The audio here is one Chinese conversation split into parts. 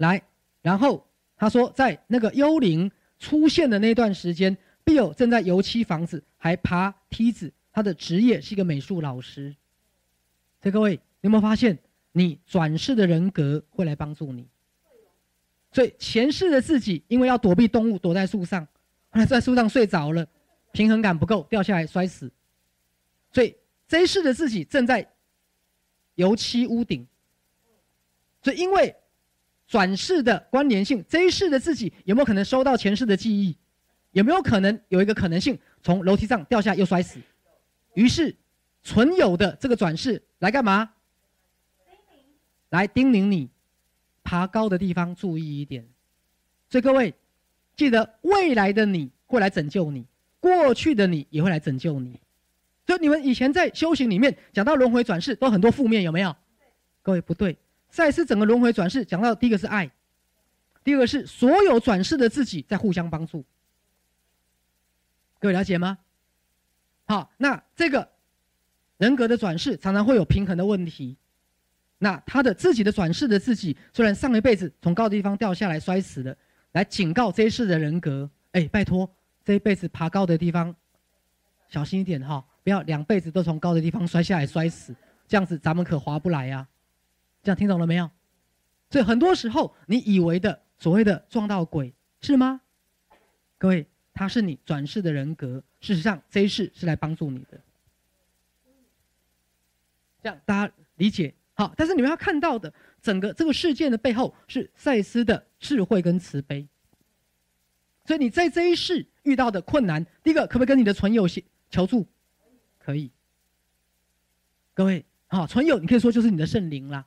来，然后他说，在那个幽灵出现的那段时间，，Bill 正在油漆房子，还爬梯子。他的职业是一个美术老师。所以各位，你有没有发现，你转世的人格会来帮助你？所以前世的自己，因为要躲避动物，躲在树上，后来在树上睡着了，平衡感不够，掉下来摔死。所以这一世的自己正在油漆屋顶。所以因为转世的关联性，这一世的自己有没有可能收到前世的记忆？有没有可能有一个可能性从楼梯上掉下又摔死？于是存有的这个转世来干嘛？来叮咛你。爬高的地方注意一点，所以各位记得，未来的你会来拯救你，过去的你也会来拯救你。就你们以前在修行里面讲到轮回转世，都很多负面，有没有？各位不对，赛斯整个轮回转世讲到第一个是爱，第二个是所有转世的自己在互相帮助。各位了解吗？好，那这个人格的转世常常会有平衡的问题。那他的自己的转世的自己，虽然上一辈子从高的地方掉下来摔死了，来警告这一世的人格，哎，拜托，这一辈子爬高的地方，小心一点哈，不要两辈子都从高的地方摔下来摔死，这样子咱们可划不来呀。这样听懂了没有？所以很多时候你以为的所谓的撞到鬼是吗？各位，他是你转世的人格，事实上这一世是来帮助你的。这样大家理解？好，但是你们要看到的整个这个事件的背后是赛斯的智慧跟慈悲。所以你在这一世遇到的困难，第一个可不可以跟你的存有求助？可以。各位，好，存有你可以说就是你的圣灵啦，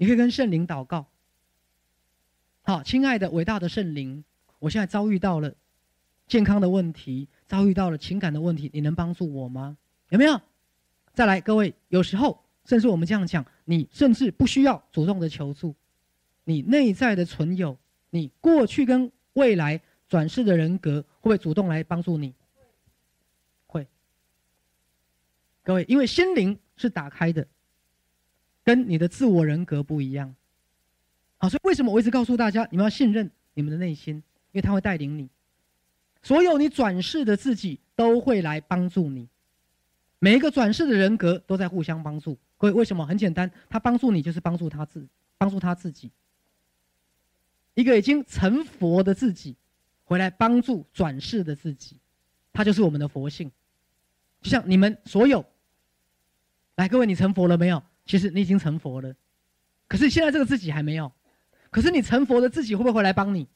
你可以跟圣灵祷告。好，亲爱的伟大的圣灵，我现在遭遇到了健康的问题，遭遇到了情感的问题，你能帮助我吗？有没有？再来，各位，有时候。甚至我们这样讲，你甚至不需要主动的求助，你内在的存有，你过去跟未来转世的人格，会不会主动来帮助你？会。各位，因为心灵是打开的，跟你的自我人格不一样。好，所以为什么我一直告诉大家，你们要信任你们的内心，因为他会带领你，所有你转世的自己都会来帮助你，每一个转世的人格都在互相帮助。各位，为什么？很简单，他帮助你就是帮助他自，帮助他自己。一个已经成佛的自己，回来帮助转世的自己，他就是我们的佛性。就像你们所有，来，各位，你成佛了没有？其实你已经成佛了，可是现在这个自己还没有。可是你成佛的自己会不会回来帮你？